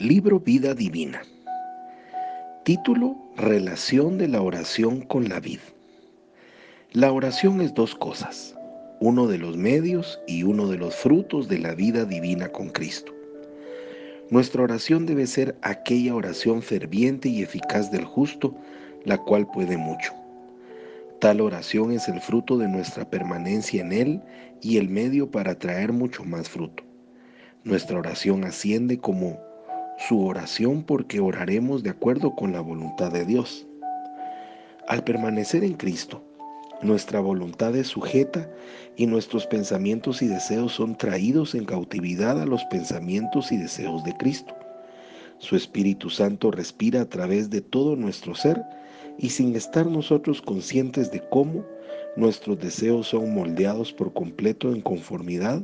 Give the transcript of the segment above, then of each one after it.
Libro Vida Divina. Título Relación de la oración con la vid. La oración es dos cosas, uno de los medios y uno de los frutos de la vida divina con Cristo. Nuestra oración debe ser aquella oración ferviente y eficaz del justo, la cual puede mucho. Tal oración es el fruto de nuestra permanencia en Él y el medio para traer mucho más fruto. Nuestra oración asciende como su oración porque oraremos de acuerdo con la voluntad de Dios. Al permanecer en Cristo, nuestra voluntad es sujeta y nuestros pensamientos y deseos son traídos en cautividad a los pensamientos y deseos de Cristo. Su Espíritu Santo respira a través de todo nuestro ser y sin estar nosotros conscientes de cómo nuestros deseos son moldeados por completo en conformidad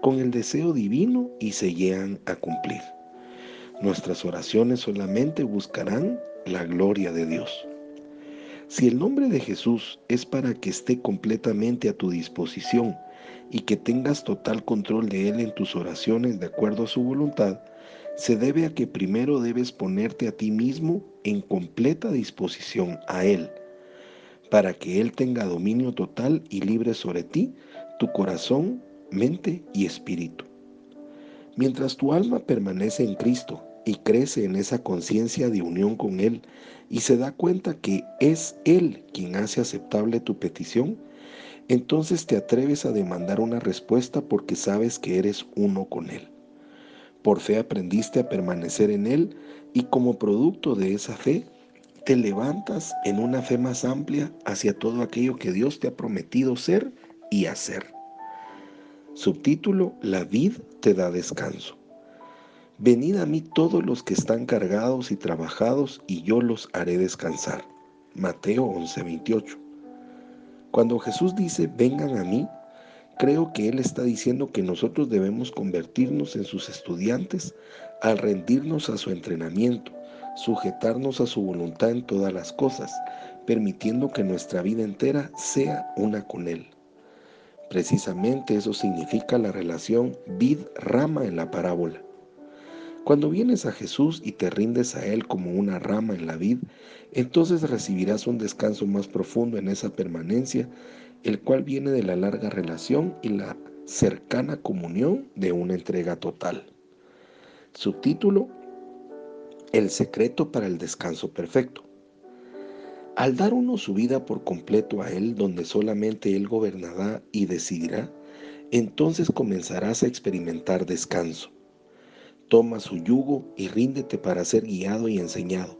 con el deseo divino y se llegan a cumplir. Nuestras oraciones solamente buscarán la gloria de Dios. Si el nombre de Jesús es para que esté completamente a tu disposición y que tengas total control de Él en tus oraciones de acuerdo a su voluntad, se debe a que primero debes ponerte a ti mismo en completa disposición a Él, para que Él tenga dominio total y libre sobre ti, tu corazón, mente y espíritu. Mientras tu alma permanece en Cristo y crece en esa conciencia de unión con Él y se da cuenta que es Él quien hace aceptable tu petición, entonces te atreves a demandar una respuesta porque sabes que eres uno con Él. Por fe aprendiste a permanecer en Él y como producto de esa fe, te levantas en una fe más amplia hacia todo aquello que Dios te ha prometido ser y hacer. Subtítulo, La vid te da descanso. Venid a mí todos los que están cargados y trabajados, y yo los haré descansar. Mateo 11:28. Cuando Jesús dice, vengan a mí, creo que Él está diciendo que nosotros debemos convertirnos en sus estudiantes al rendirnos a su entrenamiento, sujetarnos a su voluntad en todas las cosas, permitiendo que nuestra vida entera sea una con Él. Precisamente eso significa la relación vid-rama en la parábola. Cuando vienes a Jesús y te rindes a Él como una rama en la vid, entonces recibirás un descanso más profundo en esa permanencia, el cual viene de la larga relación y la cercana comunión de una entrega total. Subtítulo, El secreto para el descanso perfecto. Al dar uno su vida por completo a Él, donde solamente Él gobernará y decidirá, entonces comenzarás a experimentar descanso. Toma su yugo y ríndete para ser guiado y enseñado,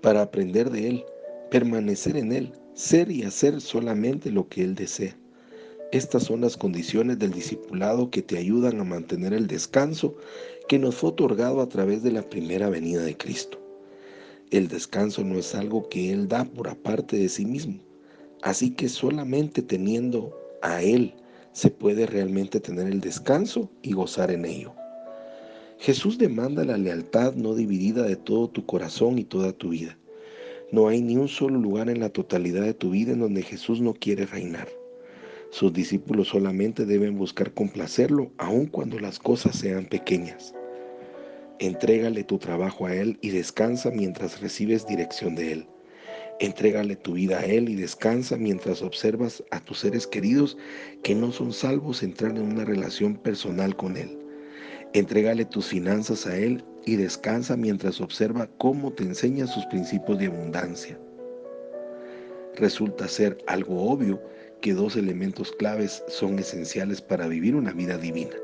para aprender de Él, permanecer en Él, ser y hacer solamente lo que Él desea. Estas son las condiciones del discipulado que te ayudan a mantener el descanso que nos fue otorgado a través de la primera venida de Cristo. El descanso no es algo que Él da por aparte de sí mismo, así que solamente teniendo a Él se puede realmente tener el descanso y gozar en ello. Jesús demanda la lealtad no dividida de todo tu corazón y toda tu vida. No hay ni un solo lugar en la totalidad de tu vida en donde Jesús no quiere reinar. Sus discípulos solamente deben buscar complacerlo aun cuando las cosas sean pequeñas. Entrégale tu trabajo a Él y descansa mientras recibes dirección de Él. Entrégale tu vida a Él y descansa mientras observas a tus seres queridos que no son salvos entrar en una relación personal con Él. Entrégale tus finanzas a Él y descansa mientras observa cómo te enseña sus principios de abundancia. Resulta ser algo obvio que dos elementos claves son esenciales para vivir una vida divina.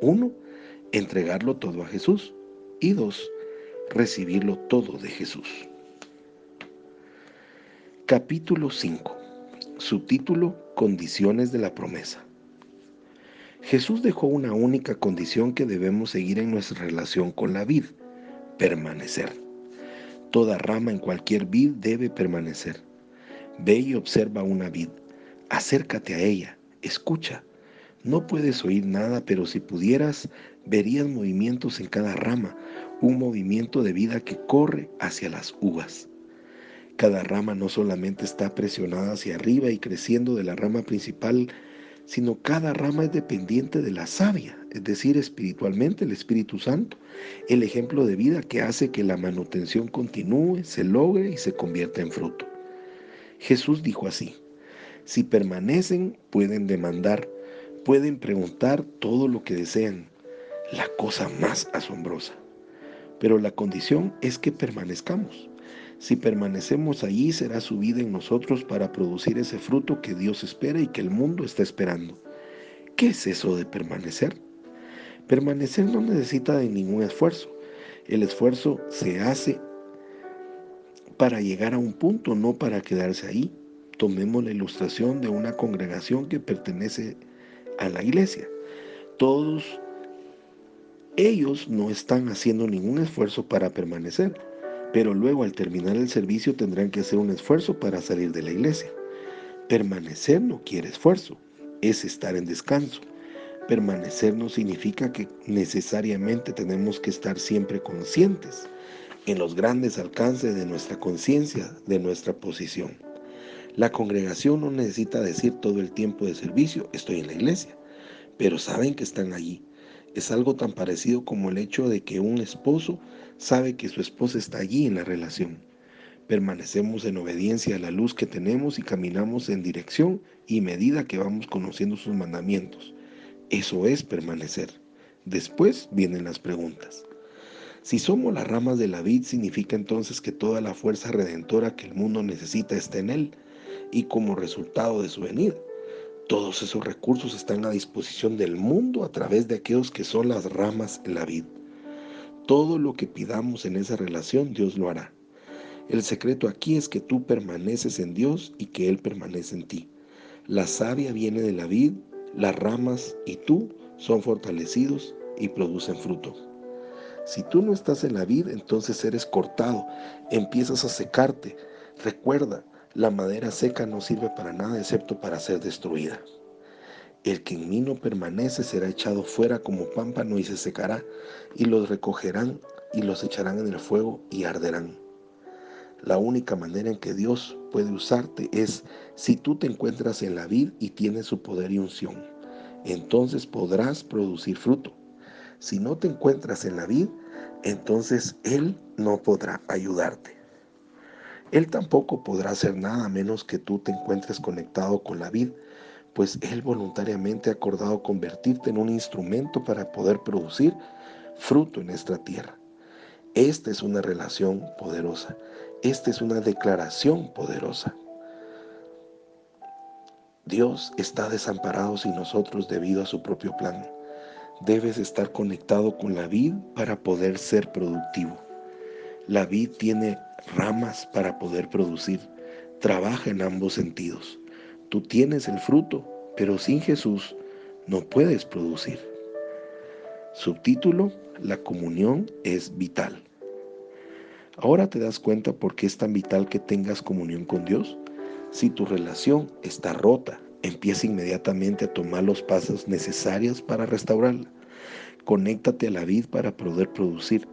Uno, entregarlo todo a Jesús. Recibirlo todo de Jesús. Capítulo 5. Subtítulo Condiciones de la promesa. Jesús dejó una única condición que debemos seguir en nuestra relación con la vid, permanecer. Toda rama en cualquier vid debe permanecer. Ve y observa una vid, acércate a ella, escucha. No puedes oír nada, pero si pudieras, verías movimientos en cada rama, un movimiento de vida que corre hacia las uvas. Cada rama no solamente está presionada hacia arriba y creciendo de la rama principal, sino cada rama es dependiente de la savia, es decir, espiritualmente el Espíritu Santo, el ejemplo de vida que hace que la manutención continúe, se logre y se convierta en fruto. Jesús dijo así, si permanecen pueden demandar, pueden preguntar todo lo que desean, la cosa más asombrosa. Pero la condición es que permanezcamos. Si permanecemos allí, será su vida en nosotros para producir ese fruto que Dios espera y que el mundo está esperando. ¿Qué es eso de permanecer? Permanecer no necesita de ningún esfuerzo. El esfuerzo se hace para llegar a un punto, no para quedarse ahí. Tomemos la ilustración de una congregación que pertenece a la iglesia. Todos ellos no están haciendo ningún esfuerzo para permanecer, pero luego al terminar el servicio tendrán que hacer un esfuerzo para salir de la iglesia. Permanecer no quiere esfuerzo, es estar en descanso. Permanecer no significa que necesariamente tenemos que estar siempre conscientes en los grandes alcances de nuestra conciencia, de nuestra posición. La congregación no necesita decir todo el tiempo de servicio, estoy en la iglesia, pero saben que están allí es algo tan parecido como el hecho de que un esposo sabe que su esposa está allí en la relación. Permanecemos en obediencia a la luz que tenemos y caminamos en dirección y medida que vamos conociendo sus mandamientos. Eso es permanecer. Después vienen las preguntas. Si somos las ramas de la vid, significa entonces que toda la fuerza redentora que el mundo necesita está en él y como resultado de su venida. Todos esos recursos están a disposición del mundo a través de aquellos que son las ramas en la vida. Todo lo que pidamos en esa relación, Dios lo hará. El secreto aquí es que tú permaneces en Dios y que Él permanece en ti. La savia viene de la vid, las ramas y tú son fortalecidos y producen fruto. Si tú no estás en la vid, entonces eres cortado, empiezas a secarte. Recuerda, la madera seca no sirve para nada excepto para ser destruida. El que en mí no permanece será echado fuera como pámpano y se secará, y los recogerán y los echarán en el fuego y arderán. La única manera en que Dios puede usarte es si tú te encuentras en la vid y tienes su poder y unción. Entonces podrás producir fruto. Si no te encuentras en la vid, entonces Él no podrá ayudarte. Él tampoco podrá hacer nada menos que tú te encuentres conectado con la vid, pues Él voluntariamente ha acordado convertirte en un instrumento para poder producir fruto en esta tierra. Esta es una relación poderosa. Esta es una declaración poderosa. Dios está desamparado sin nosotros debido a su propio plan. Debes estar conectado con la vid para poder ser productivo. La vid tiene ramas para poder producir. Trabaja en ambos sentidos. Tú tienes el fruto, pero sin Jesús no puedes producir. Subtítulo, la comunión es vital. Ahora te das cuenta por qué es tan vital que tengas comunión con Dios. Si tu relación está rota, empieza inmediatamente a tomar los pasos necesarios para restaurarla. Conéctate a la vid para poder producir.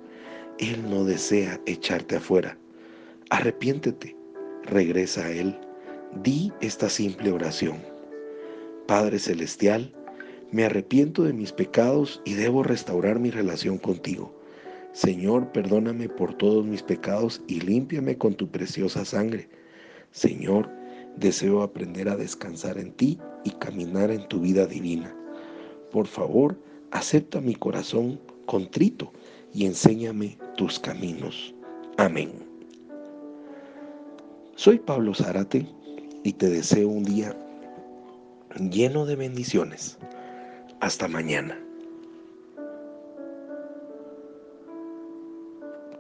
Él no desea echarte afuera. Arrepiéntete, regresa a Él, di esta simple oración. Padre Celestial, me arrepiento de mis pecados y debo restaurar mi relación contigo. Señor, perdóname por todos mis pecados y límpiame con tu preciosa sangre. Señor, deseo aprender a descansar en ti y caminar en tu vida divina. Por favor, acepta mi corazón contrito y enséñame tus caminos. Amén. Soy Pablo Zárate y te deseo un día lleno de bendiciones. Hasta mañana.